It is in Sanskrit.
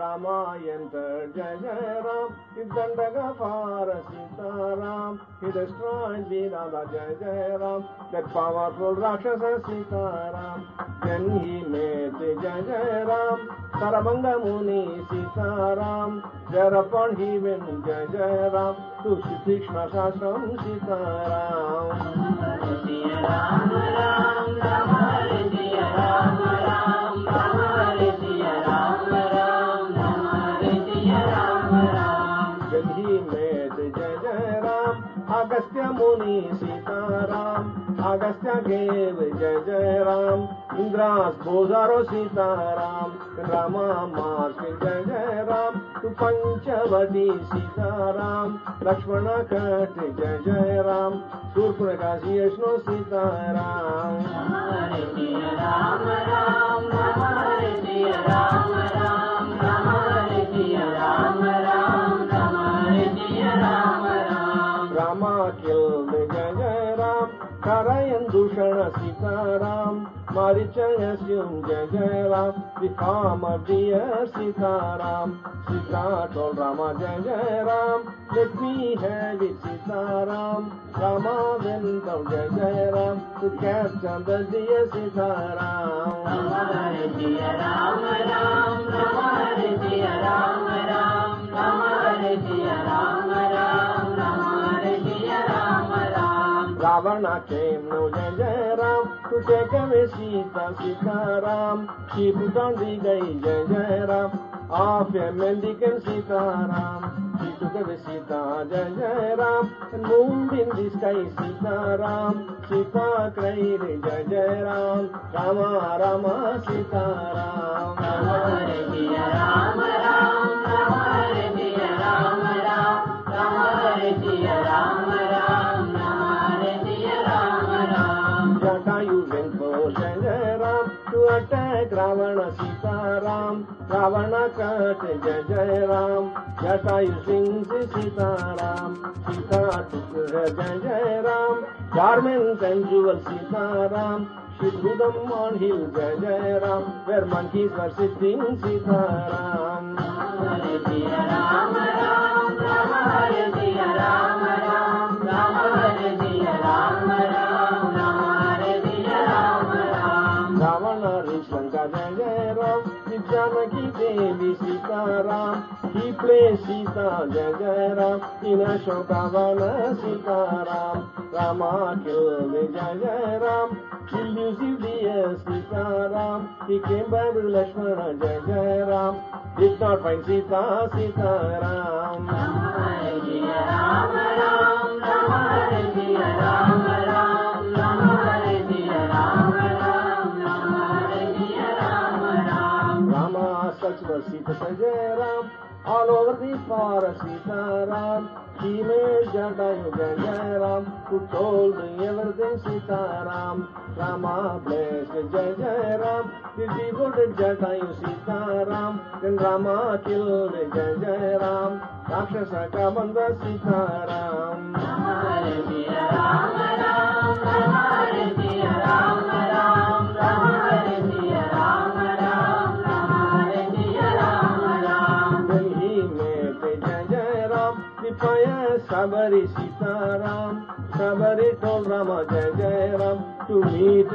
Ram He destroyed Virada Jai Jai Ram That powerful Rakshasa Sita Ram Then he met Jai Jai Ram Sarabanga Muni Sita Ram Thereupon he went Jai Jai Ram To Shikshma Shastram Sita Ram Bozaro Sita Ram, Rama marched Jai Jai Ram to Panchavati Sita Ram, Lakshmana cut Jai Jai Ram, Surpunakasi Yashno Sita Ram. Hare Siya Ram Ram Ram हरे Siya Ram Ram Ram Ram Ram Ram let me have it Sita Ram. Rama went down Jai Jai Ram to capture the dear Sita Ram. Ram हरे सिया राम राम राम हरे Siya Ram Ram mendicant Sita Ram. She took away Sita Jai Jai Ram and moved in the sky Sita Ram. Sita cried Jai Jai Ram, Rama Rama Sita Ram. Ram Ram Ram Jai Jai Ram. Garments and jewels Sita Ram. She threw them on hill Jai Jai Ram. Where monkeys were sitting Sita Ram. Hare Siya Lakshmana Jai Jai Ram. Did not find Sita Sita Ram. Hare Siya Ram Ram Ram Ram Ram Ram जयराम all over the for Sitaram की में जटायु जय जय Ram to toll me everything Sitaram Rama bless जय जय राम किसी गुड जटायु सीताराम इन रामा किल जय जय राम राक्षस का बंद Sitaram pious Sabari Sita Ram. Sabari told Rama Jai Jai Ram to meet